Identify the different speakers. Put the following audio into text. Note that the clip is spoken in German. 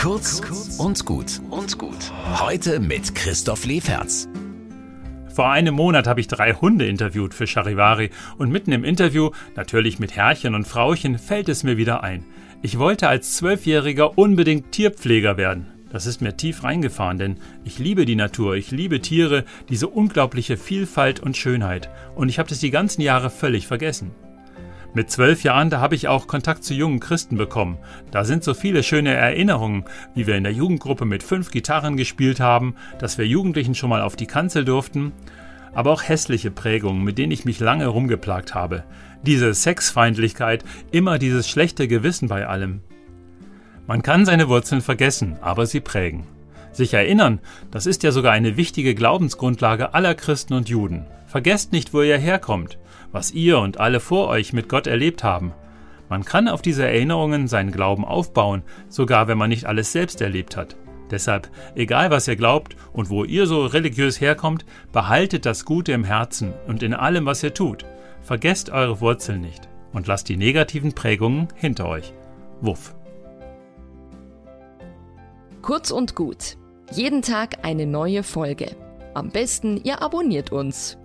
Speaker 1: Kurz und gut und gut. Heute mit Christoph Leferz.
Speaker 2: Vor einem Monat habe ich drei Hunde interviewt für Charivari und mitten im Interview, natürlich mit Herrchen und Frauchen, fällt es mir wieder ein. Ich wollte als Zwölfjähriger unbedingt Tierpfleger werden. Das ist mir tief reingefahren, denn ich liebe die Natur, ich liebe Tiere, diese unglaubliche Vielfalt und Schönheit. Und ich habe das die ganzen Jahre völlig vergessen. Mit zwölf Jahren, da habe ich auch Kontakt zu jungen Christen bekommen. Da sind so viele schöne Erinnerungen, wie wir in der Jugendgruppe mit fünf Gitarren gespielt haben, dass wir Jugendlichen schon mal auf die Kanzel durften, aber auch hässliche Prägungen, mit denen ich mich lange rumgeplagt habe. Diese Sexfeindlichkeit, immer dieses schlechte Gewissen bei allem. Man kann seine Wurzeln vergessen, aber sie prägen. Sich erinnern, das ist ja sogar eine wichtige Glaubensgrundlage aller Christen und Juden. Vergesst nicht, wo ihr herkommt was ihr und alle vor euch mit Gott erlebt haben. Man kann auf diese Erinnerungen seinen Glauben aufbauen, sogar wenn man nicht alles selbst erlebt hat. Deshalb, egal was ihr glaubt und wo ihr so religiös herkommt, behaltet das Gute im Herzen und in allem, was ihr tut. Vergesst eure Wurzeln nicht und lasst die negativen Prägungen hinter euch. Wuff.
Speaker 3: Kurz und gut. Jeden Tag eine neue Folge. Am besten, ihr abonniert uns